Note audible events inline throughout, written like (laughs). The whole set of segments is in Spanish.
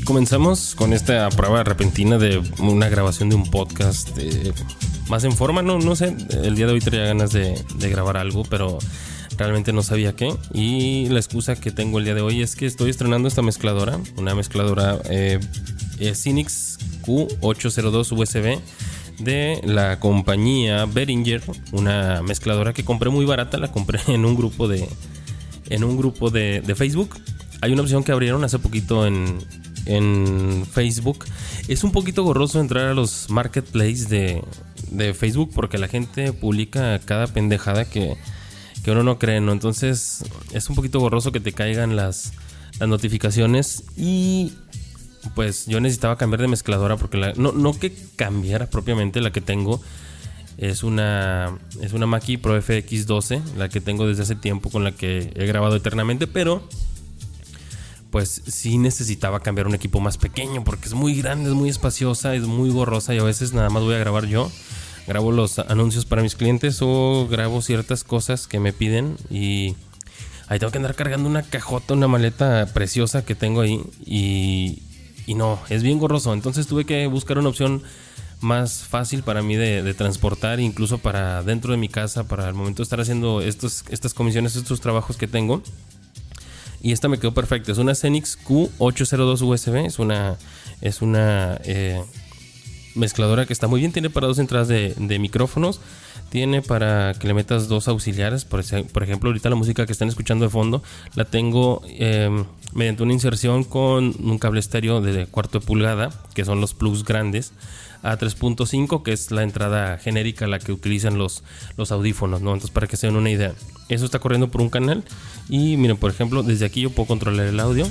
Comenzamos con esta prueba repentina de una grabación de un podcast eh, más en forma. No, no sé, el día de hoy tenía ganas de, grabar algo, pero realmente no sabía qué. Y la excusa que tengo el día de hoy es que estoy estrenando esta mezcladora, una mezcladora eh, Cynix Q802 USB de la compañía Behringer, una mezcladora que compré muy barata, la compré (laughs) en un grupo de en un grupo de, de Facebook. Hay una opción que abrieron hace poquito en, en Facebook. Es un poquito gorroso entrar a los marketplaces de, de Facebook porque la gente publica cada pendejada que, que, uno no cree, ¿no? Entonces es un poquito gorroso que te caigan las, las notificaciones y pues yo necesitaba cambiar de mezcladora porque la, no, no que cambiara propiamente la que tengo. Es una, es una Mackie Pro FX12, la que tengo desde hace tiempo con la que he grabado eternamente, pero pues sí necesitaba cambiar un equipo más pequeño porque es muy grande, es muy espaciosa, es muy gorrosa y a veces nada más voy a grabar yo. Grabo los anuncios para mis clientes o grabo ciertas cosas que me piden y ahí tengo que andar cargando una cajota, una maleta preciosa que tengo ahí y, y no, es bien gorroso. Entonces tuve que buscar una opción más fácil para mí de, transportar, incluso para dentro de mi casa, para el momento de estar haciendo estos, estas comisiones, estos trabajos que tengo. Y esta me quedó perfecta. Es una Xenix Q802 USB. Es una, es una eh, mezcladora que está muy bien. Tiene para dos entradas de, micrófonos. Tiene para que le metas dos auxiliares. Por, por, ejemplo, ahorita la música que están escuchando de fondo la tengo em, mediante una inserción con un cable estéreo de cuarto de pulgada, que son los plugs grandes a 3.5, que es la entrada genérica la que utilizan los, los audífonos, ¿no? Entonces, para que se den una idea, eso está corriendo por un canal. Y miren, por ejemplo, desde aquí yo puedo controlar el audio.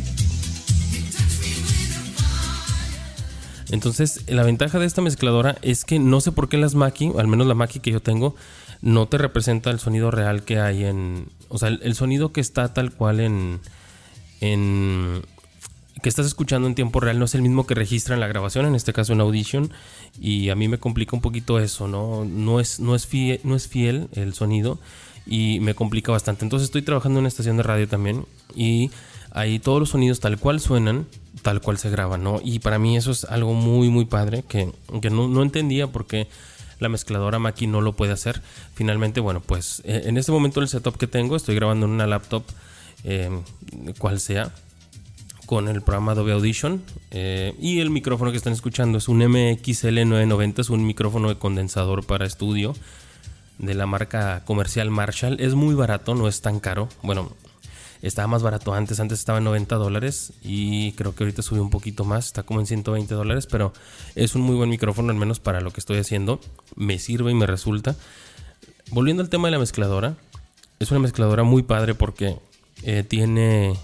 Entonces, la ventaja de esta mezcladora es que no sé por qué las Mackie, al menos la Mackie que yo tengo, no te representa el sonido real que hay en. O sea, el, sonido que está tal cual en. en que estás escuchando en tiempo real no es el mismo que registra en la grabación, en este caso en Audition, y a mí me complica un poquito eso, ¿no? No es, no es, fiel, no es fiel el sonido y me complica bastante. Entonces estoy trabajando en una estación de radio también y ahí todos los sonidos tal cual suenan, tal cual se graban, ¿no? Y para mí eso es algo muy, muy padre que, que no, no entendía porque la mezcladora Mackie no lo puede hacer. Finalmente, bueno, pues eh, en este momento el setup que tengo, estoy grabando en una laptop, eh, cual sea, con el programa Adobe Audition. Eh, y el micrófono que están escuchando es un MXL990, es un micrófono de condensador para estudio de la marca comercial Marshall. Es muy barato, no es tan caro. Bueno, estaba más barato antes, antes estaba en 90 dólares y creo que ahorita subió un poquito más, está como en 120 dólares, pero es un muy buen micrófono, al menos para lo que estoy haciendo. Me sirve y me resulta. Volviendo al tema de la mezcladora, es una mezcladora muy padre porque eh, tiene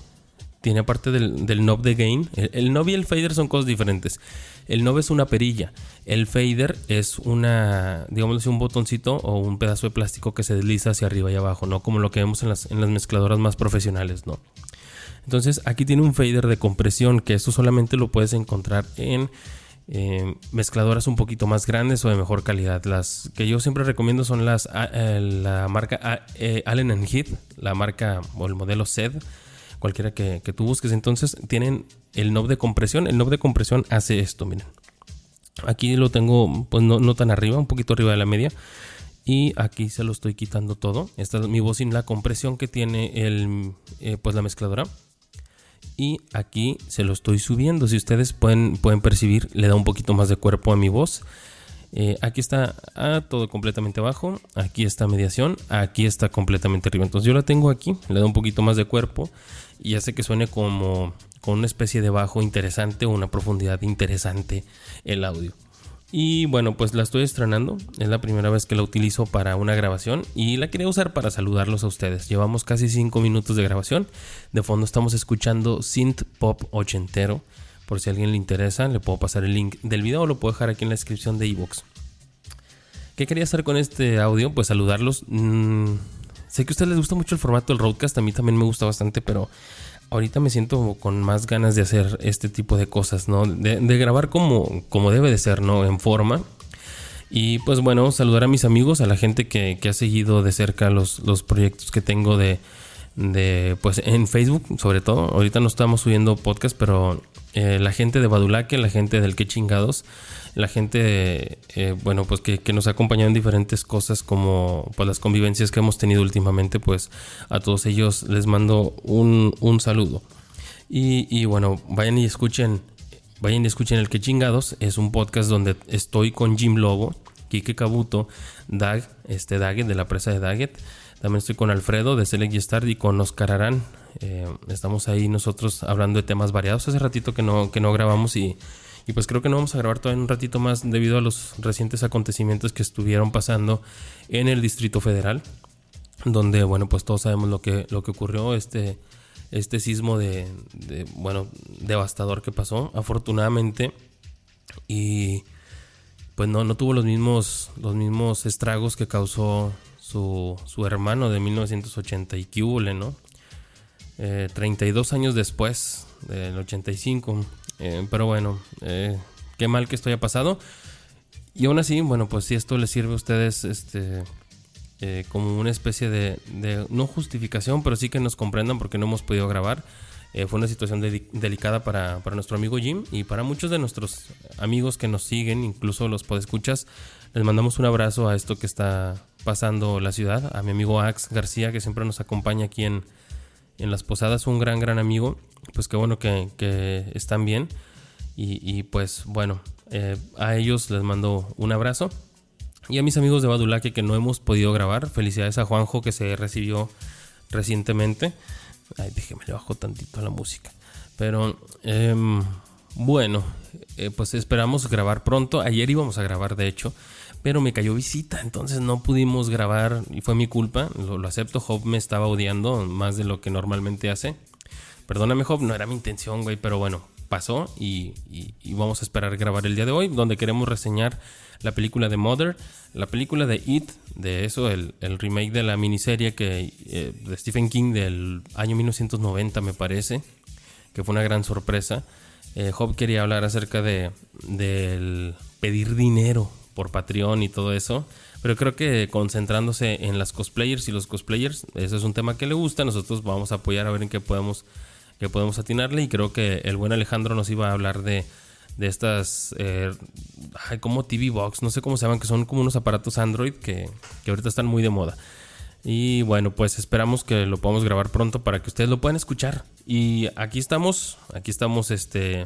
tiene aparte del, del knob de gain. El, knob y el fader son cosas diferentes. El knob es una perilla. El fader es una, digamos un botoncito o un pedazo de plástico que se desliza hacia arriba y abajo, ¿no? Como lo que vemos en las, en las mezcladoras más profesionales, ¿no? Entonces aquí tiene un fader de compresión que eso solamente lo puedes encontrar en eh, mezcladoras un poquito más grandes o de mejor calidad. Las que yo siempre recomiendo son las eh, la marca eh, Allen Heath, la marca o el modelo SED cualquiera que, tú busques. Entonces tienen el knob de compresión. El knob de compresión hace esto, miren. Aquí lo tengo pues no, tan arriba, un poquito arriba de la media. Y aquí se lo estoy quitando todo. Esta es mi voz sin la compresión que tiene el, eh, pues la mezcladora. Y aquí se lo estoy subiendo. Si ustedes pueden, pueden percibir, le da un poquito más de cuerpo a mi voz. Eh, aquí está ah, todo completamente abajo. Aquí está mediación. Aquí está completamente arriba. Entonces yo la tengo aquí. Le da un poquito más de cuerpo y hace que suene como con una especie de bajo interesante o una profundidad interesante el audio. Y bueno, pues la estoy estrenando. Es la primera vez que la utilizo para una grabación y la quería usar para saludarlos a ustedes. Llevamos casi 5 minutos de grabación. De fondo estamos escuchando synth pop ochentero. Por si a alguien le interesa, le puedo pasar el link del video o lo puedo dejar aquí en la descripción de iVoox. ¿Qué quería hacer con este audio? Pues saludarlos. Mm, Sé que a ustedes les gusta mucho el formato del roadcast, a mí también me gusta bastante, pero ahorita me siento con más ganas de hacer este tipo de cosas, ¿no? De, grabar como, como debe de ser, ¿no? En forma. Y pues bueno, saludar a mis amigos, a la gente que, ha seguido de cerca los, los proyectos que tengo de, de, pues en Facebook, sobre todo. Ahorita no estamos subiendo podcast, pero eh, la gente de Badulaque, la gente del que chingados, la gente, eh, bueno, pues que, nos ha acompañado en diferentes cosas como pues las convivencias que hemos tenido últimamente, pues a todos ellos les mando un, saludo. Y, y, bueno, vayan y escuchen, vayan y escuchen el que chingados, es un podcast donde estoy con Jim Lobo, Kike Kabuto, Dag, este Daggett de la presa de Daggett. También estoy con Alfredo de Select y y con Oscar Arán. Eh, estamos ahí nosotros hablando de temas variados. Hace ratito que no, que no grabamos y y pues creo que no vamos a grabar todavía un ratito más debido a los recientes acontecimientos que estuvieron pasando en el Distrito Federal, donde, bueno, pues todos sabemos lo que, lo que ocurrió, este, este sismo de, bueno, devastador que pasó, afortunadamente, y pues no, no tuvo los mismos, los mismos estragos que causó su, su hermano de 1980 y que hubo, ¿no? 32 eh, años después del 85 eh, pero bueno, eh, qué mal que esto haya pasado. Y aún así, bueno, pues si esto les sirve a ustedes este, eh, como una especie de, no justificación, pero sí que nos comprendan porque no hemos podido grabar. fue una situación delicada para, para, nuestro amigo Jim y para muchos de nuestros amigos que nos siguen, incluso los podescuchas. Les mandamos un abrazo a esto que está pasando la ciudad, a mi amigo Ax García, que siempre nos acompaña aquí en, en las posadas, un gran, gran amigo pues qué bueno que, están bien. Y, pues bueno, eh, a ellos les mando un abrazo. Y a mis amigos de Badulaque que no hemos podido grabar. Felicidades a Juanjo que se recibió recientemente. Ay, déjeme le bajo tantito la música. Pero em, bueno, eh, pues esperamos grabar pronto. Ayer íbamos a grabar, de hecho, pero me cayó visita, entonces no pudimos grabar y fue mi culpa. Lo, acepto. Job me estaba odiando más de lo que normalmente hace. Perdóname, Job, no era mi intención, güey, pero bueno, pasó y, vamos a esperar grabar el día de hoy, donde queremos reseñar la película de Mother, la película de It, de eso, el, remake de la miniserie que, eh, de Stephen King del año 1990, me parece, que fue una gran sorpresa. Eh, Job quería hablar acerca de del pedir dinero por Patreon y todo eso. Pero creo que concentrándose en las cosplayers y los cosplayers, eso es un tema que le gusta. Nosotros vamos a apoyar a ver en qué podemos que podemos atinarle. Y creo que el buen Alejandro nos iba a hablar de, de estas, eh, como TV Box, no sé cómo se llaman, que son como unos aparatos Android que, que ahorita están muy de moda. Y bueno, pues esperamos que lo podamos grabar pronto para que ustedes lo puedan escuchar. Y aquí estamos, aquí estamos, este,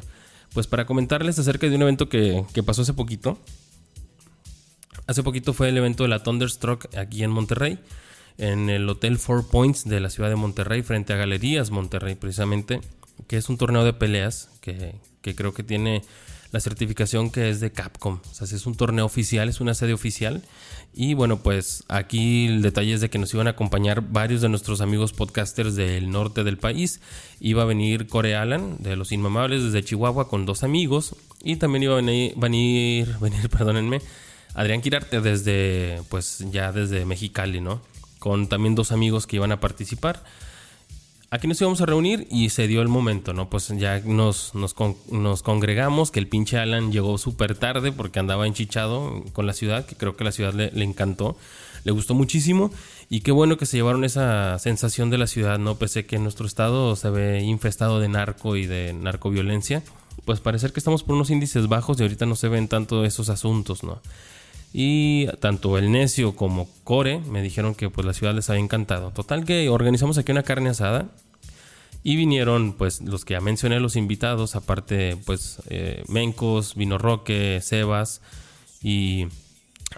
pues para comentarles acerca de un evento que, que pasó hace poquito. Hace poquito fue el evento de la Thunderstruck aquí en Monterrey en el Hotel Four Points de la ciudad de Monterrey, frente a Galerías Monterrey, precisamente, que es un torneo de peleas que, creo que tiene la certificación que es de Capcom. O sea, es un torneo oficial, es una sede oficial. Y bueno, pues aquí el detalle es de que nos iban a acompañar varios de nuestros amigos podcasters del norte del país. Iba a venir Core Alan de Los Inmamables desde Chihuahua con dos amigos. Y también iba a venir, venir, (laughs) venir perdónenme, Adrián Quirarte desde, pues ya desde Mexicali, ¿no? con también dos amigos que iban a participar. Aquí nos íbamos a reunir y se dio el momento, ¿no? Pues ya nos, nos, congregamos, que el pinche Alan llegó súper tarde porque andaba enchichado con la ciudad, que creo que la ciudad le, encantó, le gustó muchísimo y qué bueno que se llevaron esa sensación de la ciudad, ¿no? Pese que nuestro estado se ve infestado de narco y de narcoviolencia, pues parecer que estamos por unos índices bajos y ahorita no se ven tanto esos asuntos, ¿no? Y tanto el necio como Core me dijeron que pues la ciudad les había encantado. Total que organizamos aquí una carne asada. Y vinieron pues los que ya mencioné, los invitados, aparte pues eh, Mencos, Vino Roque, Sebas y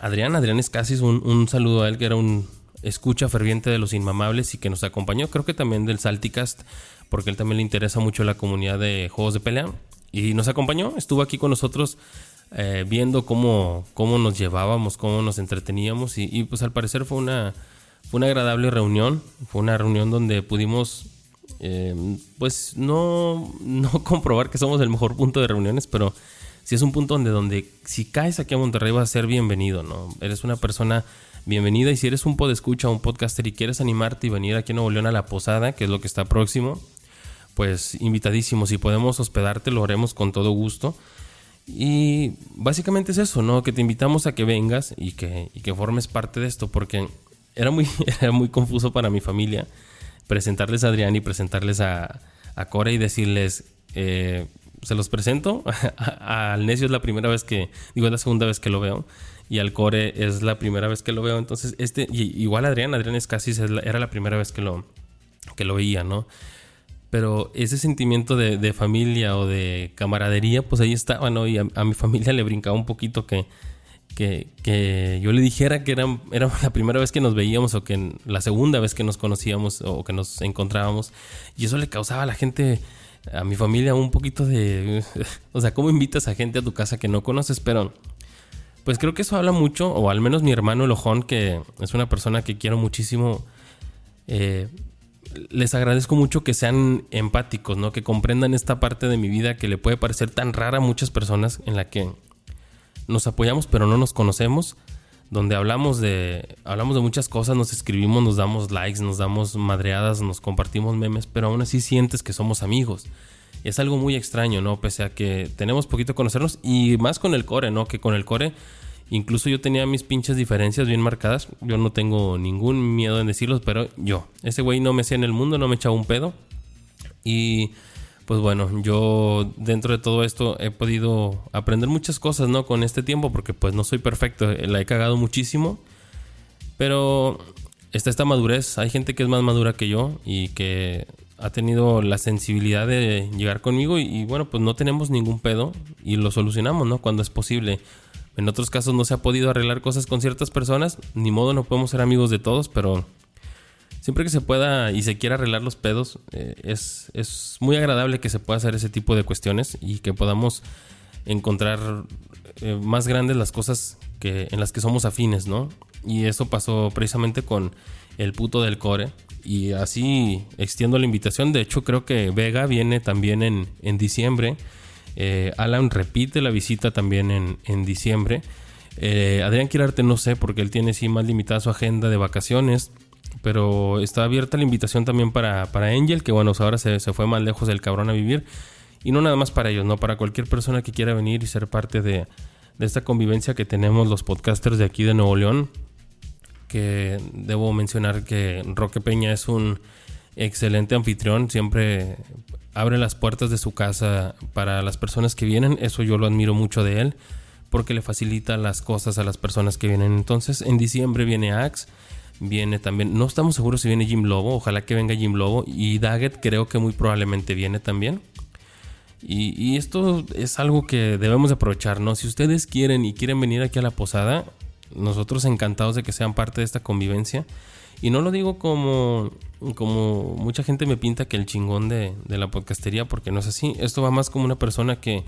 Adrián. Adrián es casi un, un saludo a él que era un escucha ferviente de los inmamables y que nos acompañó, creo que también del Salticast, porque él también le interesa mucho la comunidad de juegos de pelea. Y nos acompañó, estuvo aquí con nosotros eh, viendo cómo, cómo nos llevábamos, cómo nos entreteníamos y, pues al parecer fue una, fue una agradable reunión, fue una reunión donde pudimos eh, pues no, no (laughs) comprobar que somos el mejor punto de reuniones, pero si es un punto donde, donde si caes aquí a Monterrey vas a ser bienvenido, ¿no? Eres una persona bienvenida y si eres un podescucha, un podcaster y quieres animarte y venir aquí a Nuevo León a la posada, que es lo que está próximo, pues invitadísimo. Si podemos hospedarte, lo haremos con todo gusto. Y básicamente es eso, ¿no? Que te invitamos a que vengas y que, que formes parte de esto, porque era muy, (laughs) era muy confuso para mi familia presentarles a Adrián y presentarles a, a y decirles, eh, se los presento. (laughs) al necio es la primera vez que, digo, es la segunda vez que lo veo. Y al core es la primera vez que lo veo. Entonces, este, igual Adrián, Adrián es casi, era la primera vez que lo, que lo veía, ¿no? Pero ese sentimiento de, familia o de camaradería, pues ahí estaba, ¿no? Y a, mi (laughs) familia le brincaba un poquito que, que, yo le dijera que era, era, la primera vez que nos veíamos o que la segunda vez que nos conocíamos o que nos encontrábamos. Y eso le causaba a la gente, a mi familia, un poquito de... (laughs) O sea, ¿cómo invitas a gente a tu casa que no conoces? Pero pues creo que eso habla mucho, o al menos mi hermano Lojón, que es una persona que quiero muchísimo. Eh, les agradezco mucho que sean empáticos, ¿no? Que comprendan esta parte de mi vida que le puede parecer tan rara a muchas personas en la que nos apoyamos pero no nos conocemos, donde hablamos de hablamos de muchas cosas, nos escribimos, nos damos likes, nos damos madreadas, nos compartimos memes, pero aún así sientes que somos amigos. Es algo muy extraño, ¿no? Pese a que tenemos poquito conocernos y más con el core, ¿no? Que con el core Incluso yo tenía mis pinches diferencias bien marcadas. Yo no tengo ningún miedo en decirlos, pero yo. Ese güey no me hacía en el mundo, no me echaba un pedo. Y pues bueno, yo dentro de todo esto he podido aprender muchas cosas, ¿no? Con este tiempo, porque pues no soy perfecto, la he cagado muchísimo, pero está esta madurez, hay gente que es más madura que yo y que ha tenido la sensibilidad de llegar conmigo y, y bueno, pues no tenemos ningún pedo y lo solucionamos, ¿no? Cuando es posible. En otros casos no se ha podido arreglar cosas con ciertas personas, ni modo no podemos ser amigos de todos, pero siempre que se pueda y se quiera arreglar los pedos, eh, es, es, muy agradable que se pueda hacer ese tipo de cuestiones y que podamos encontrar eh, más grandes las cosas que, en las que somos afines, ¿no? Y eso pasó precisamente con el puto del core. Y así extiendo la invitación. De hecho, creo que Vega viene también en, en diciembre. Eh, Alan repite la visita también en, en diciembre. Adrián Quirarte no sé, porque él tiene sí más limitada su agenda de vacaciones pero está abierta la invitación también para, para Angel, que bueno, ahora se, fue más lejos del cabrón a vivir. Y no nada más para ellos, ¿no? Para cualquier persona que quiera venir y ser parte de, esta convivencia que tenemos los podcasters de aquí de Nuevo León. Que debo mencionar que Roque Peña es un excelente anfitrión, siempre abre las puertas de su casa para las personas que vienen, eso yo lo admiro mucho de él, porque le facilita las cosas a las personas que vienen. Entonces, en diciembre viene Axe Viene también, no estamos seguros si viene Jim Lobo, ojalá que venga Jim Lobo. Y Daggett creo que muy probablemente viene también. Y, esto es algo que debemos aprovechar, ¿no? Si ustedes quieren y quieren venir aquí a la posada, nosotros encantados de que sean parte de esta convivencia. Y no lo digo como, como mucha gente me pinta que el chingón de, de la podcastería, porque no es así. Esto va más como una persona que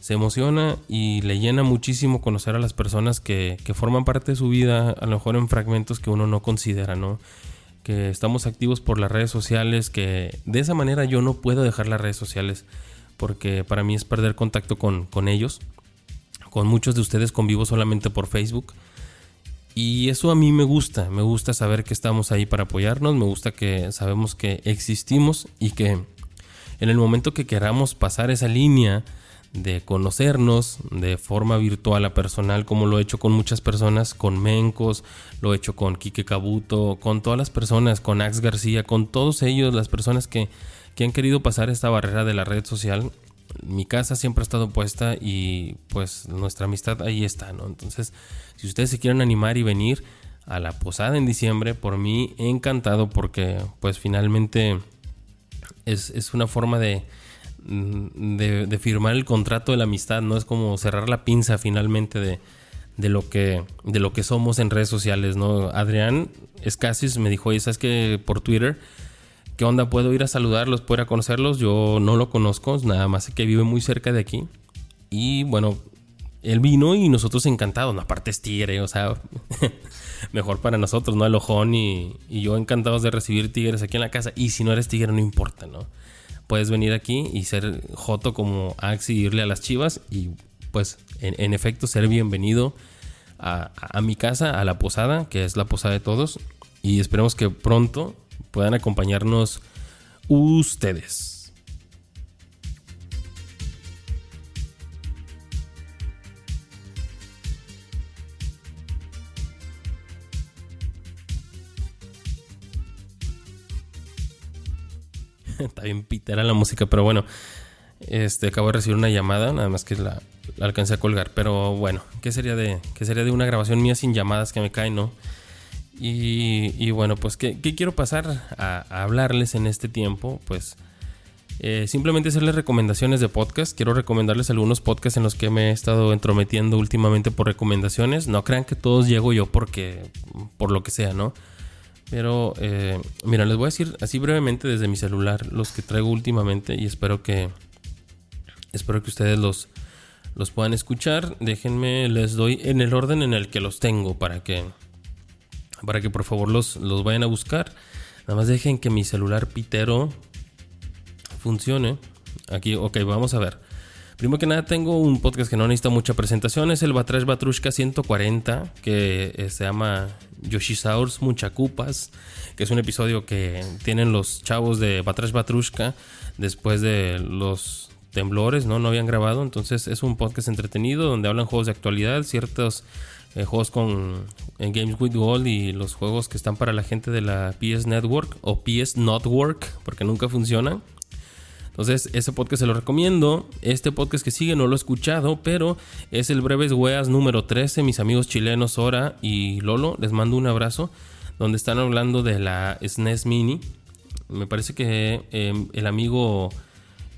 se emociona y le llena muchísimo conocer a las personas que, forman parte de su vida, a lo mejor en fragmentos que uno no considera, ¿no? Que estamos activos por las redes sociales, que de esa manera yo no puedo dejar las redes sociales, porque para mí es perder contacto con, con ellos. Con muchos de ustedes convivo solamente por Facebook. Y eso a mí me gusta, me gusta saber que estamos ahí para apoyarnos, me gusta que sabemos que existimos y que en el momento que queramos pasar esa línea, de conocernos de forma virtual a personal, como lo he hecho con muchas personas, con Mencos, lo he hecho con Quique Cabuto, con todas las personas, con Ax García, con todos ellos, las personas que, que han querido pasar esta barrera de la red social. Mi casa siempre ha estado puesta y pues nuestra amistad ahí está, ¿no? Entonces, si ustedes se quieren animar y venir a la posada en diciembre, por mí encantado porque pues finalmente es, es una forma de, de, firmar el contrato de la amistad, ¿no? Es como cerrar la pinza finalmente de, lo, que, de lo que somos en redes sociales, ¿no? Adrián Escasis me dijo, oye, ¿sabes que por Twitter? ¿Qué onda? ¿Puedo ir a saludarlos? ¿Puedo ir a conocerlos? Yo no lo conozco, nada más que vive muy cerca de aquí. Y bueno, él vino y nosotros encantados, ¿no? Aparte es tigre, o sea, (laughs) mejor para nosotros, ¿no? El ojón y, yo encantados de recibir tigres aquí en la casa. Y si no eres tigre, no importa, ¿no? puedes venir aquí y ser joto como Axi y irle a las chivas y pues en, efecto ser bienvenido a, a, mi casa, a la posada, que es la posada de todos y esperemos que pronto puedan acompañarnos ustedes. (laughs) Está bien pitera la música, pero bueno. Este, acabo de recibir una llamada, nada más que la, alcancé a colgar. Pero bueno, ¿qué sería de, qué sería de una grabación mía sin llamadas que me caen, no? Y, bueno, pues, ¿qué, quiero pasar a, hablarles en este tiempo? Pues eh, simplemente hacerles recomendaciones de podcast. Quiero recomendarles algunos podcasts en los que me he estado entrometiendo últimamente por recomendaciones. No crean que todos llego yo porque, por lo que sea, ¿no? Pero, eh, mira, les voy a decir así brevemente desde mi celular los que traigo últimamente y espero que, espero que ustedes los, los puedan escuchar. Déjenme, les doy en el orden en el que los tengo para que para que por favor los, los vayan a buscar. Nada más dejen que mi celular pitero funcione. Aquí, ok, vamos a ver. Primero que nada, tengo un podcast que no necesita mucha presentación. Es el Batrash Batrushka 140, que eh, se llama Yoshisaurs Muchacupas, que es un episodio que tienen los chavos de Batrash Batrushka después de los temblores, ¿no? No habían grabado. Entonces, es un podcast entretenido donde hablan juegos de actualidad, ciertos eh, juegos con Games with Gold y los juegos que están para la gente de la PS Network o PS Network, porque nunca funcionan. Entonces, ese podcast se lo recomiendo. Este podcast que sigue no lo he escuchado, pero es el Breves Weas número 13. Mis amigos chilenos Sora y Lolo, les mando un abrazo. Donde están hablando de la SNES e Mini. Me parece que em, el amigo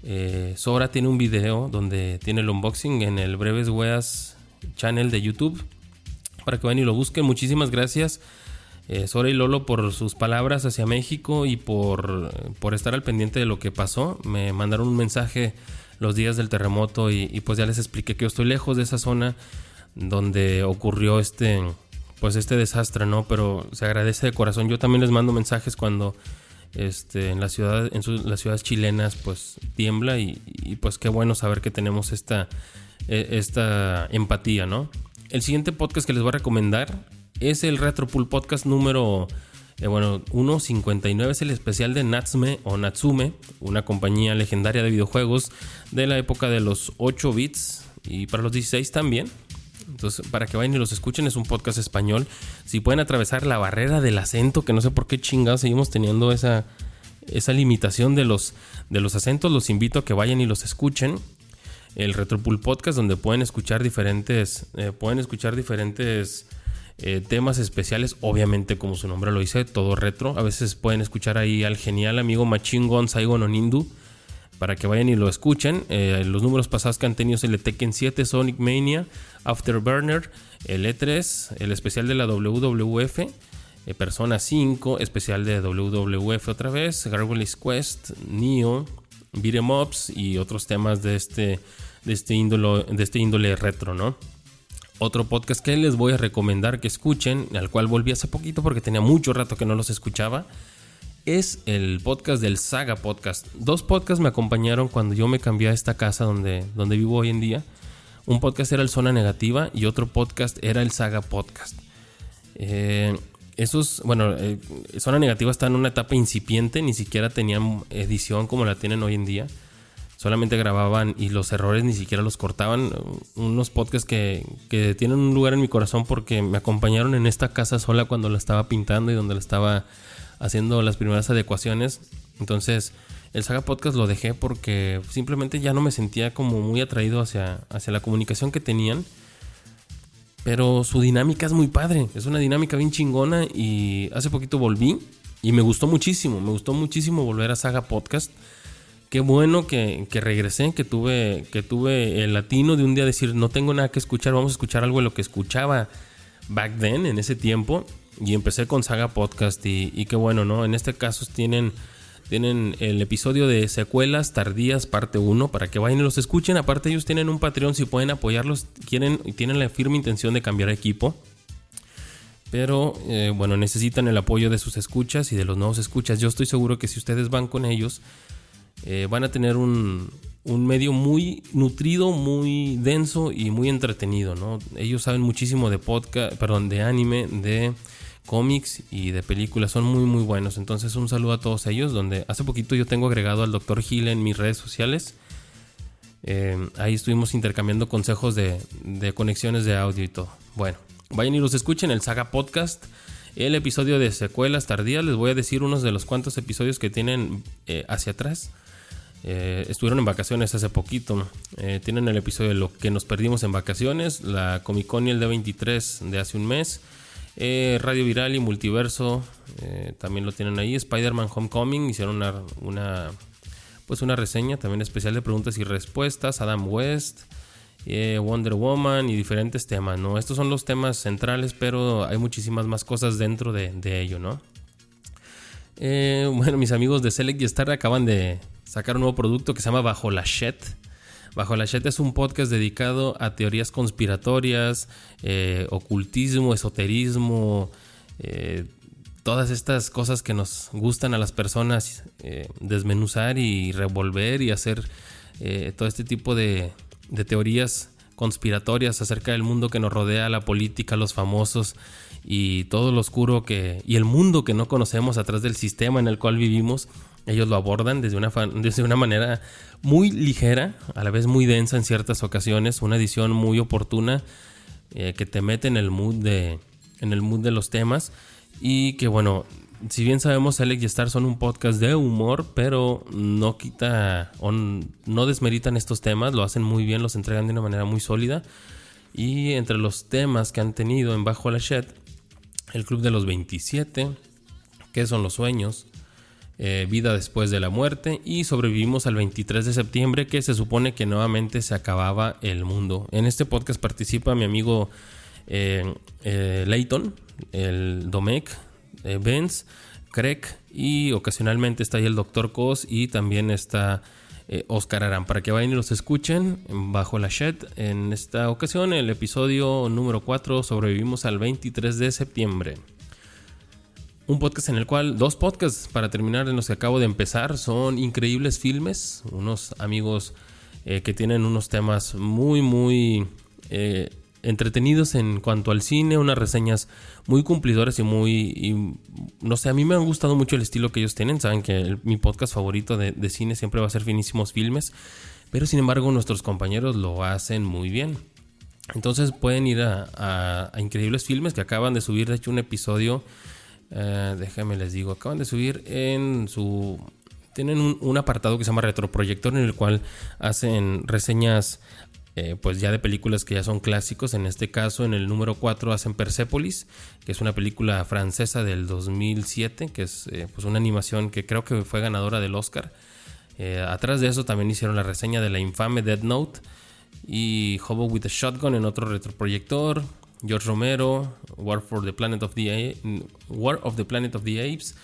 eh, Sora tiene un video donde tiene el unboxing en el Breves Weas channel de YouTube para que vayan y lo busquen. Muchísimas gracias, eh, Sora y Lolo, por sus palabras hacia México y por, por, estar al pendiente de lo que pasó. Me mandaron un mensaje los días del terremoto y, pues ya les expliqué que yo estoy lejos de esa zona donde ocurrió este pues este desastre, ¿no? Pero se agradece de corazón. Yo también les mando mensajes cuando este, en la ciudad, en las ciudades chilenas, pues tiembla y, y, pues qué bueno saber que tenemos esta, e, esta empatía, ¿no? El siguiente podcast que les voy a recomendar es el Retropool Podcast número eh, bueno, 1.59 es el especial de Natsume o Natsume, una compañía legendaria de videojuegos de la época de los 8 bits y para los 16 también. Entonces, para que vayan y los escuchen, es un podcast español. Si pueden atravesar la barrera del acento, que no sé por qué chingados seguimos teniendo esa, esa limitación de los, de los acentos, los invito a que vayan y los escuchen el Retropool Podcast, donde pueden escuchar diferentes, eh, pueden escuchar diferentes eh, temas especiales. Obviamente, como su nombre lo dice, todo retro. A veces pueden escuchar ahí al genial amigo Machingon Saigon Onindu para que vayan y lo escuchen. Eh, los números pasados que han tenido es el Tekken 7, Sonic Mania, Afterburner, el E3, el especial de la WWF. Persona 5, especial de WWF otra vez, Gargoyles Quest, Neo, beat'em ups y otros temas de este, de este, índolo, de este índole retro, ¿no? Otro podcast que les voy a recomendar que escuchen, al cual volví hace poquito porque tenía mucho rato que no los escuchaba, es el podcast del Saga Podcast. Dos podcasts me acompañaron cuando yo me cambié a esta casa donde, donde vivo hoy en día. Un podcast era el Zona Negativa y otro podcast era el Saga Podcast. Eh, esos, bueno, eh, Zona Negativa está en una etapa incipiente, ni siquiera tenían edición como la tienen hoy en día. Solamente grababan y los errores ni siquiera los cortaban. Unos podcasts que, que tienen un lugar en mi corazón porque me acompañaron en esta casa sola cuando la estaba pintando y donde la estaba haciendo las primeras adecuaciones. Entonces, el Saga Podcast lo dejé porque simplemente ya no me sentía como muy atraído hacia, hacia la comunicación que tenían pero su dinámica es muy padre. Es una dinámica bien chingona. Y hace poquito volví. Y me gustó muchísimo. Me gustó muchísimo volver a Saga Podcast. Qué bueno que, regresé, que tuve, que tuve el latino de un día decir, no tengo nada que escuchar, vamos a escuchar algo de lo que escuchaba back then, en ese tiempo. Y empecé con Saga Podcast y qué bueno, ¿no? En este caso tienen tienen el episodio de secuelas tardías parte 1 para que vayan y los escuchen. Aparte ellos tienen un Patreon si pueden apoyarlos, quieren tienen la firme intención de cambiar equipo. Pero eh, bueno, necesitan el apoyo de sus escuchas y de los nuevos escuchas. Yo estoy seguro que si ustedes van con ellos, eh, van a tener un, un, medio muy nutrido, muy denso y muy entretenido. ¿no? Ellos saben muchísimo de podcast, perdón, de anime, de cómics y de películas. Son muy muy buenos. Entonces un saludo a todos ellos. Donde hace poquito yo tengo agregado al Dr. Gil en mis redes sociales. Eh, ahí estuvimos intercambiando consejos de, conexiones de audio y todo. Bueno, vayan y los escuchen el Saga Podcast. El episodio de secuelas tardías. Les voy a decir unos de los cuantos episodios que tienen eh, hacia atrás. Eh, estuvieron en vacaciones hace poquito. Tienen el episodio de lo que nos perdimos en vacaciones, la Comic Con y el D23 de hace un mes. Eh, Radio Viral y Multiverso también lo tienen ahí. Spider-Man Homecoming hicieron una, pues una reseña también especial de preguntas y respuestas. Adam West, Wonder Woman y diferentes temas. ¿no? Estos son los temas centrales, pero hay muchísimas más cosas dentro de, de ello. ¿no? (laughs) bueno, mis amigos de Select y Star acaban de sacar un nuevo producto que se llama Bajo la Shed. Bajo la Shed es un podcast dedicado a teorías conspiratorias, eh, ocultismo, esoterismo, eh, todas estas cosas que nos gustan a las personas eh, desmenuzar y revolver y hacer todo este tipo de, de teorías conspiratorias acerca del mundo que nos rodea, la política, los famosos y todo lo oscuro que y el mundo que no conocemos atrás del sistema en el cual vivimos ellos lo abordan desde una, (laughs) desde una manera muy ligera, a la vez muy densa en ciertas ocasiones, una edición muy oportuna eh, que te mete en el mood de en el mood de los temas y que bueno, si bien sabemos Alex y Star son un podcast de humor, pero no quita o no desmeritan estos temas, lo hacen muy bien, los entregan de una manera muy sólida y entre los temas que han tenido en Bajo la Shed, el Club de los 27, ¿qué son los sueños? Eh, vida después de la muerte y sobrevivimos al 23 de septiembre que se supone que nuevamente se acababa el mundo. En este podcast participa mi amigo eh, eh Leighton, el Domecq, eh, Benz, Craig y ocasionalmente está ahí el Dr. Cos y también está Oscar Arán para que vayan y los escuchen bajo la shed. En esta ocasión el episodio número 4 sobrevivimos al 23 de septiembre un podcast en el cual, dos podcasts para terminar en los que acabo de empezar, son increíbles filmes, unos amigos eh, que tienen unos temas muy, muy eh, entretenidos en cuanto al cine, unas reseñas muy cumplidoras y muy, no sé, a mí me han gustado mucho el estilo que ellos tienen, saben que mi podcast favorito de, cine siempre va a ser finísimos filmes, pero sin embargo nuestros compañeros lo hacen muy bien. Entonces pueden ir a, a Increíbles Filmes que acaban de subir, de hecho, un episodio eh, déjame les digo, acaban de subir en su... Tienen un, apartado que se llama Retroproyector en el cual hacen reseñas eh, pues ya de películas que ya son clásicos. En este caso, en el número 4 hacen Persepolis, que es una película francesa del 2007, que es eh, pues una animación que creo que fue ganadora del Oscar. atrás de eso también hicieron la reseña de la infame Dead Note y Hobo with a Shotgun en otro retroproyector. George Romero, War for the Planet of the of the Planet of the Apes,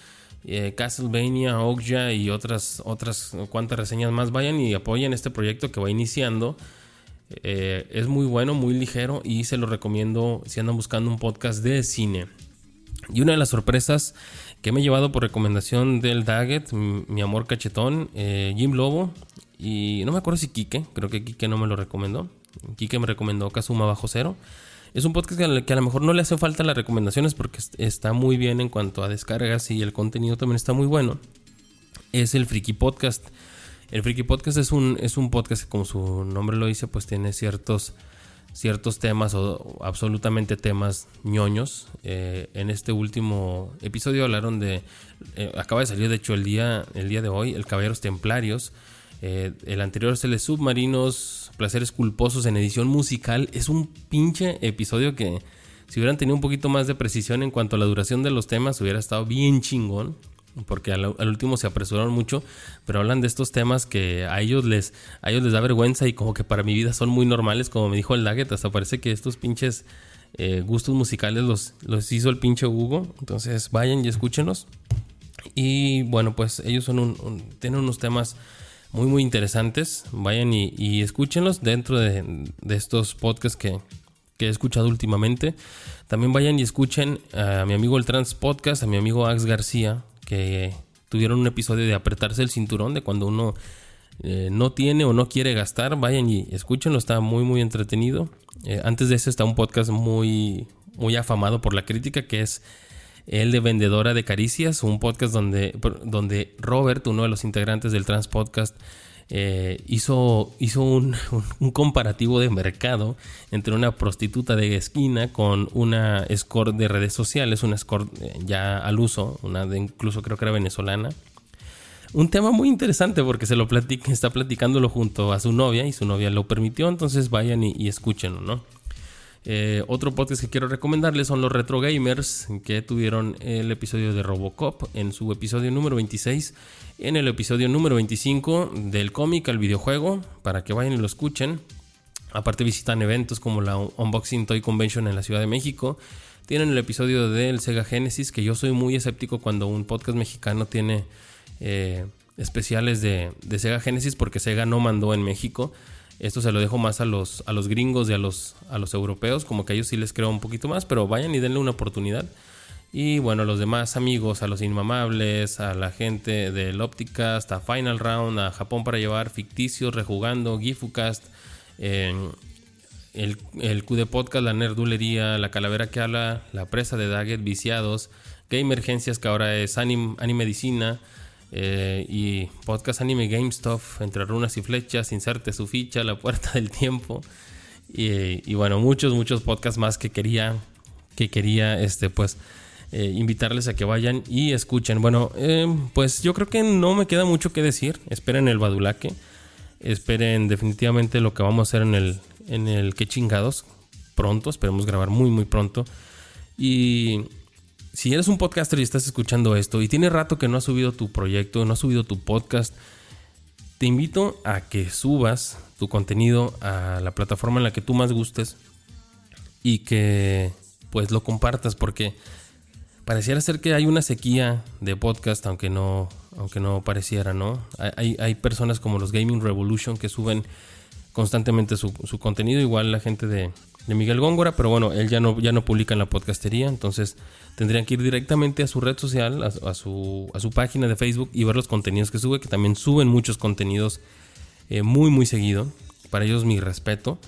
eh, Castlevania, Okja y otras otras cuantas reseñas más. Vayan y apoyen este proyecto que va iniciando. Eh, es muy bueno, muy ligero y se lo recomiendo si andan buscando un podcast de cine. Y una de las sorpresas que me he llevado por recomendación del Daggett, mi amor cachetón, eh, Jim Lobo, y no me acuerdo si Kike, creo que Kike no me lo recomendó. Kike me recomendó Kazuma Bajo Cero. Es un podcast que a lo mejor no le hace falta las recomendaciones porque está muy bien en cuanto a descargas y el contenido también está muy bueno. Es el Friki Podcast. El Friki Podcast es un, es un podcast que como su nombre lo dice, pues tiene ciertos, ciertos temas o absolutamente temas ñoños. Eh, en este último episodio hablaron de, eh, acaba de salir de hecho el día, el día de hoy, el Caballeros Templarios. Eh, el anterior es el Submarinos, Placeres Culposos en edición musical. Es un pinche episodio que si hubieran tenido un poquito más de precisión en cuanto a la duración de los temas hubiera estado bien chingón. Porque al, último se apresuraron mucho, pero hablan de estos temas que a ellos les a ellos les da vergüenza y como que para mi vida son muy normales, como me dijo el Daggett, hasta parece que estos pinches eh, gustos musicales los, los hizo el pinche Hugo. Entonces vayan y escúchenos. Y bueno, pues ellos son tienen unos temas muy muy interesantes. Vayan y, escúchenlos dentro de, estos podcasts que, he escuchado últimamente. También vayan y escuchen a mi amigo el Trans Podcast, a mi amigo Ax García, que tuvieron un episodio de apretarse el cinturón, de cuando uno eh, no tiene o no quiere gastar. Vayan y escúchenlo, está muy muy entretenido. Eh, antes de eso está un podcast muy, muy afamado por la crítica que es el de Vendedora de Caricias, un podcast donde, donde Robert, uno de los integrantes del Trans Podcast, eh, hizo, hizo (laughs) un, comparativo de mercado entre una prostituta de esquina con una escort de redes sociales, una escort eh, ya al uso, una de incluso creo que era venezolana. un tema muy interesante porque se lo está platicándolo junto a su novia y su novia lo permitió, entonces vayan y, y escúchenlo, ¿no? Eh, otro podcast que quiero recomendarles son los Retro Gamers, que tuvieron el episodio de Robocop en su episodio número 26, en el episodio número 25 del cómic al videojuego, para que vayan y lo escuchen. Aparte visitan eventos como la Unboxing Toy Convention en la Ciudad de México. Tienen el episodio del Sega Genesis, que yo soy muy escéptico cuando un podcast mexicano tiene eh, especiales de, de Sega Genesis, porque Sega no mandó en México. Esto se lo dejo más a los, a los gringos y a los, a los europeos, como que a ellos sí les creo un poquito más, pero vayan y denle una oportunidad. Y bueno, a los demás amigos, a los inmamables, a la gente del óptica hasta Final Round, a Japón para llevar, ficticios, rejugando, Gifucast, el, el Q Podcast, la Nerdulería, la Calavera que habla, la presa de Daggett, Viciados, Game Emergencias, que ahora es Anime, Medicina, eh, y podcast anime Game Stuff, entre runas y flechas, inserte su ficha, la puerta (laughs) del tiempo. Y, bueno, muchos, muchos podcasts más que quería, que quería, este, pues, eh, invitarles a que vayan y escuchen. Bueno, eh, pues yo creo que no me queda mucho que decir. Esperen el badulaque. Esperen definitivamente lo que vamos a hacer en el, en el que chingados. Pronto, esperemos grabar muy, muy pronto. Y si eres un podcaster y estás escuchando esto y tiene rato que no has subido tu proyecto, no has subido tu podcast, te invito a que subas tu contenido a la plataforma en la que tú más gustes y que pues lo compartas porque pareciera ser que hay una sequía de podcast aunque no aunque no pareciera, ¿no? Hay, hay personas como los Gaming Revolution que suben constantemente su, su contenido, igual la gente de, de Miguel Góngora, pero bueno, él ya no, ya no publica en la podcastería, entonces tendrían que ir directamente a su red social, a, su, a su página de Facebook y ver los contenidos que sube, que también suben muchos contenidos eh, muy, muy seguido. Para ellos mi respeto.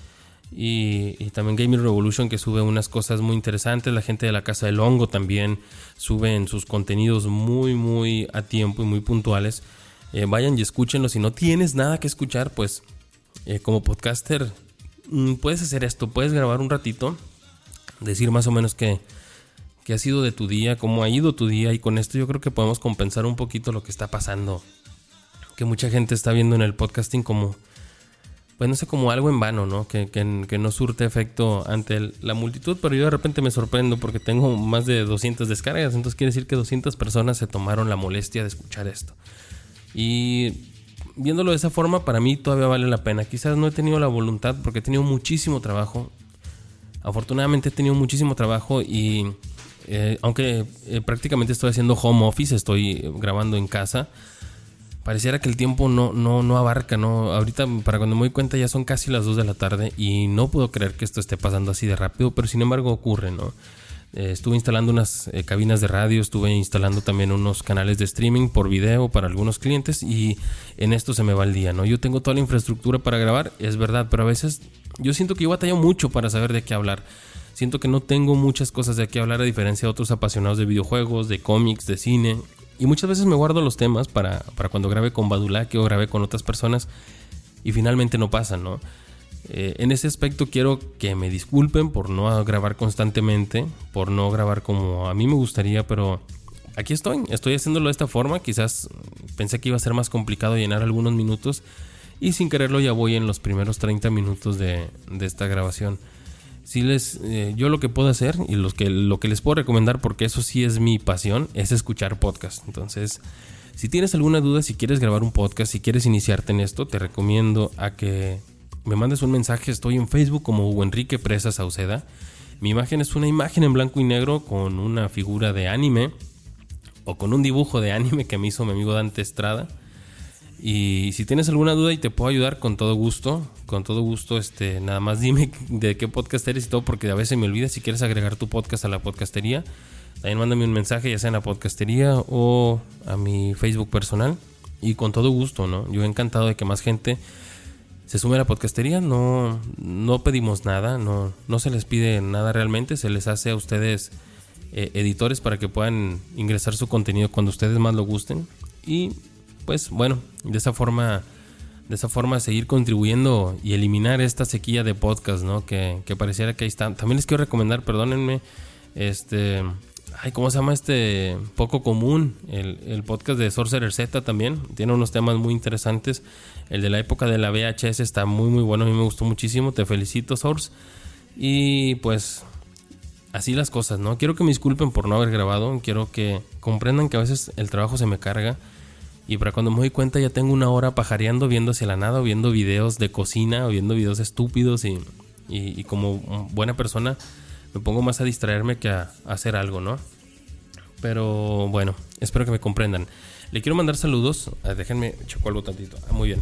Y, también Gaming Revolution que sube unas cosas muy interesantes. La gente de la Casa del Hongo también sube en sus contenidos muy, muy a tiempo y muy puntuales. Eh, vayan y escúchenlo. Si no tienes nada que escuchar, pues eh, como podcaster puedes hacer esto, puedes grabar un ratito, decir más o menos qué, ha sido de tu día, cómo ha ido tu día y con esto yo creo que podemos compensar un poquito lo que está pasando, que mucha gente está viendo en el podcasting como, pues no sé, como algo en vano, ¿no? Que, que, no surte efecto ante la multitud, pero yo de repente me sorprendo porque tengo más de 200 descargas, entonces quiere decir que 200 personas se tomaron la molestia de escuchar esto. Y viéndolo de esa forma, para mí todavía vale la pena. Quizás no he tenido la voluntad porque he tenido muchísimo trabajo. Afortunadamente he tenido muchísimo trabajo y eh, aunque eh, prácticamente estoy haciendo home office, estoy grabando en casa, pareciera que el tiempo no, no, no abarca, ¿no? Ahorita para cuando me doy cuenta ya son casi las 2 de la tarde y no puedo creer que esto esté pasando así de rápido, pero sin embargo ocurre, ¿no? Eh, estuve instalando unas eh, cabinas de radio, estuve instalando también unos canales de streaming por video para algunos clientes y en esto se me va el día, ¿no? Yo tengo toda la infraestructura para grabar, es verdad, pero a veces yo siento que yo batallo mucho para saber de qué hablar. Siento que no tengo muchas cosas de qué hablar a diferencia de otros apasionados de videojuegos, de cómics, de cine. Y muchas veces me guardo los temas para, para cuando grabe con Badulaki o grabe con otras personas y finalmente no pasan, ¿no? Eh, en ese aspecto quiero que me disculpen por no grabar constantemente, por no grabar como a mí me gustaría, pero aquí estoy, estoy haciéndolo de esta forma. Quizás pensé que iba a ser más complicado llenar algunos minutos y sin quererlo ya voy en los primeros 30 minutos de, esta grabación. Si les, eh, yo lo que puedo hacer y lo que les puedo recomendar, porque eso sí es mi pasión, es escuchar podcast. Entonces, si tienes alguna duda, si quieres grabar un podcast, si quieres iniciarte en esto, te recomiendo a que me mandes un mensaje, estoy en Facebook como Hugo Enrique Presa Sauceda. Mi imagen es una imagen en blanco y negro con una figura de anime o con un dibujo de anime que me hizo mi amigo Dante Estrada. Y si tienes alguna duda y te puedo ayudar con todo gusto, con todo gusto, este, nada más dime de qué podcast eres y todo, porque a veces me olvida si quieres agregar tu podcast a la podcastería. También mándame un mensaje, ya sea en la podcastería o a mi Facebook personal. Y con todo gusto, ¿no? Yo encantado de que más gente se sume a la podcastería, no, no pedimos nada, no, no se les pide nada realmente, se les hace a ustedes eh, editores para que puedan ingresar su contenido cuando ustedes más lo gusten y pues bueno, de esa forma de esa forma seguir contribuyendo y eliminar esta sequía de podcast, ¿no? Que, que pareciera que ahí está. También les quiero recomendar, perdónenme, este ay, ¿cómo se llama este? Poco común, el, el, podcast de Sorcerer Z también. Tiene unos temas muy interesantes. El de la época de la VHS está muy, muy bueno. A mí me gustó muchísimo. Te felicito, Source. Y pues, así las cosas, ¿no? Quiero que me disculpen por no haber grabado. Quiero que comprendan que a veces el trabajo se me carga. Y para cuando me doy cuenta ya tengo una hora pajareando, viendo hacia la nada, viendo videos de cocina, o viendo videos estúpidos. Y, y como buena persona me pongo más a distraerme que a, hacer algo, ¿no? Pero bueno, espero que me comprendan. Le quiero mandar saludos. Ah, déjenme choco algo tantito. Ah, muy bien.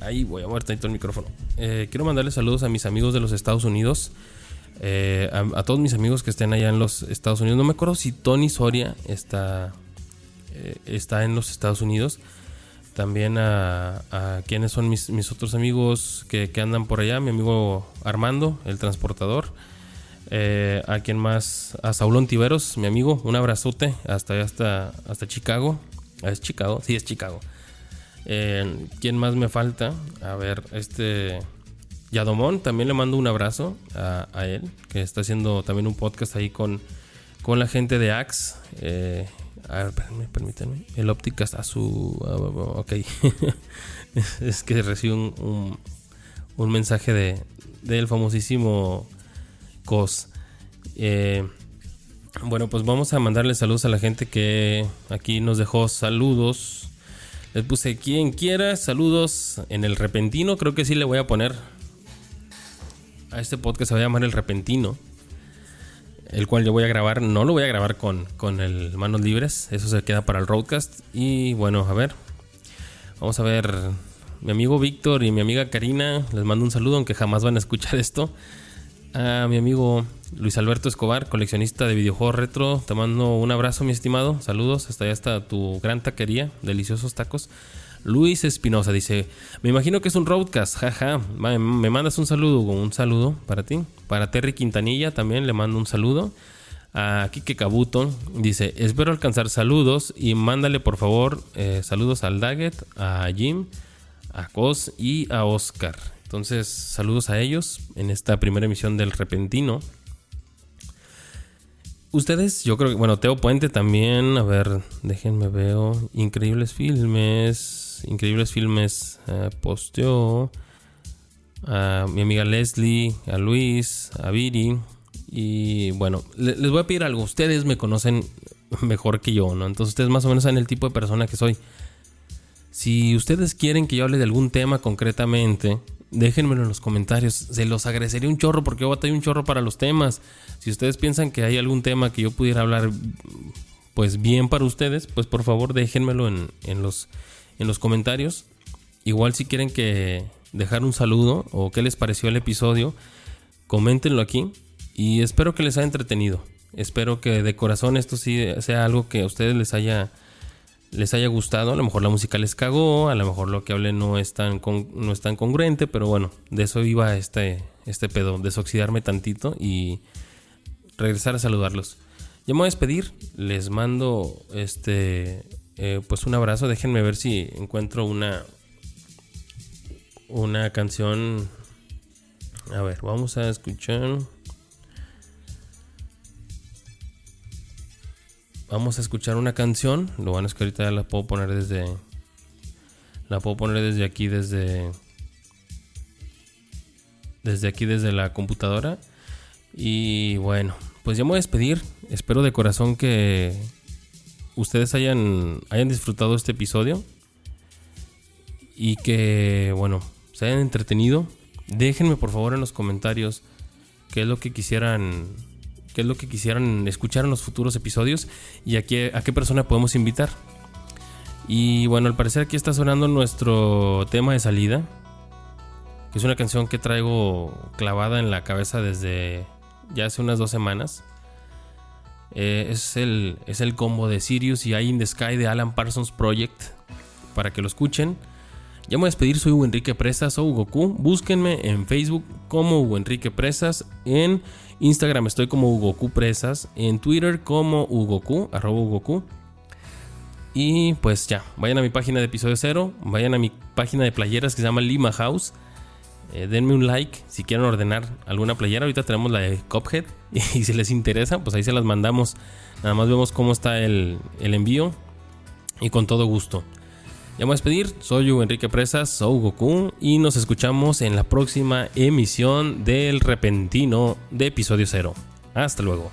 ahí voy a mover tantito el micrófono. Eh, quiero mandarle saludos a mis amigos de los Estados Unidos. Eh, a, todos mis amigos que estén allá en los Estados Unidos. No me acuerdo si Tony Soria está, eh, está en los Estados Unidos. También a, a quienes son mis, otros amigos que, andan por allá. Mi amigo Armando, el transportador. A quien más, a Saulón Tiveros, mi amigo, un abrazote hasta hasta, hasta Chicago. ¿Es Chicago? Sí, es Chicago. Eh, ¿Quién más me falta? A ver, este. Yadomón, también le mando un abrazo a, él, que está haciendo también un podcast ahí con, con la gente de Axe. Eh, a ver, permítanme, El Opticast a su. Ok. (laughs) es que recibo un, un, mensaje de del famosísimo Cos. Eh, bueno, pues vamos a mandarle saludos a la gente que aquí nos dejó saludos. Les puse quien quiera saludos en el repentino. Creo que sí le voy a poner a este podcast. Se va a llamar El Repentino. El cual yo voy a grabar. No lo voy a grabar con, con el manos libres. Eso se queda para el roadcast. Y bueno, a ver. Vamos a ver. Mi amigo Víctor y mi amiga Karina. Les mando un saludo, aunque jamás van a escuchar esto a mi amigo Luis Alberto Escobar, coleccionista de videojuegos retro. Te mando un abrazo, mi estimado. Saludos. Hasta allá está tu gran taquería. Deliciosos tacos. Luis Espinosa dice: Me imagino que es un roadcast, jaja. Me mandas un saludo, un saludo para ti. Para Terry Quintanilla también le mando un saludo. A Kike Cabuto dice: Espero alcanzar saludos y mándale por favor eh, saludos al Daggett, a Jim, a Cos y a Oscar. Entonces, saludos a ellos en esta primera emisión del Repentino. Ustedes, yo creo que, bueno, Teo Puente también, a ver, déjenme veo, increíbles filmes, increíbles filmes, eh, posteó a mi amiga Leslie, a Luis, a Viri, y bueno, les voy a pedir algo, ustedes me conocen mejor que yo, ¿no? Entonces ustedes más o menos saben el tipo de persona que soy. Si ustedes quieren que yo hable de algún tema concretamente, déjenmelo en los comentarios. Se los agradecería un chorro porque yo batallé un chorro para los temas. Si ustedes piensan que hay algún tema que yo pudiera hablar pues bien para ustedes, pues por favor déjenmelo en, en, los, en los comentarios. Igual si quieren que dejar un saludo o qué les pareció el episodio, coméntenlo aquí y espero que les haya entretenido. Espero que de corazón esto sí sea algo que a ustedes les haya les haya gustado. A lo mejor la música les cagó, a lo mejor lo que hablé no es tan, no es tan congruente, pero bueno, de eso iba este, este pedo, desoxidarme tantito y regresar a saludarlos. Ya me voy a despedir, les mando este eh, pues un abrazo, déjenme ver si encuentro una una canción. A ver, vamos a escuchar. Vamos a escuchar una canción. Lo bueno es que ahorita la puedo poner desde. La puedo poner desde aquí, desde. Desde aquí, desde la computadora. Y bueno, pues ya me voy a despedir. Espero de corazón que ustedes hayan, hayan disfrutado este episodio. Y que, bueno, se hayan entretenido. Déjenme por favor en los comentarios qué es lo que quisieran qué es lo que quisieran escuchar en los futuros episodios y a qué, a qué persona podemos invitar. Y bueno, al parecer aquí está sonando nuestro tema de salida, que es una canción que traigo clavada en la cabeza desde ya hace unas dos semanas. Eh, es, el, es el combo de Sirius y Eye in the Sky de Alan Parsons Project, para que lo escuchen. Ya me voy a despedir, soy Hugo Enrique Presas o Hugo Q. Búsquenme en Facebook como Hugo Enrique Presas, en Instagram estoy como Hugo Presas. En Twitter como Hugo Q, arroba Hugo Y pues ya, vayan a mi página de episodio cero. Vayan a mi página de playeras que se llama Lima House. Eh, denme un like si quieren ordenar alguna playera. Ahorita tenemos la de Cophead. (laughs) Y si les interesa, pues ahí se las mandamos. Nada más vemos cómo está el envío. Y con todo gusto. Ya a despedir. Soy Hugo Enrique Presas, soy Goku. Y nos escuchamos en la próxima emisión del Repentino de episodio 0. Hasta luego.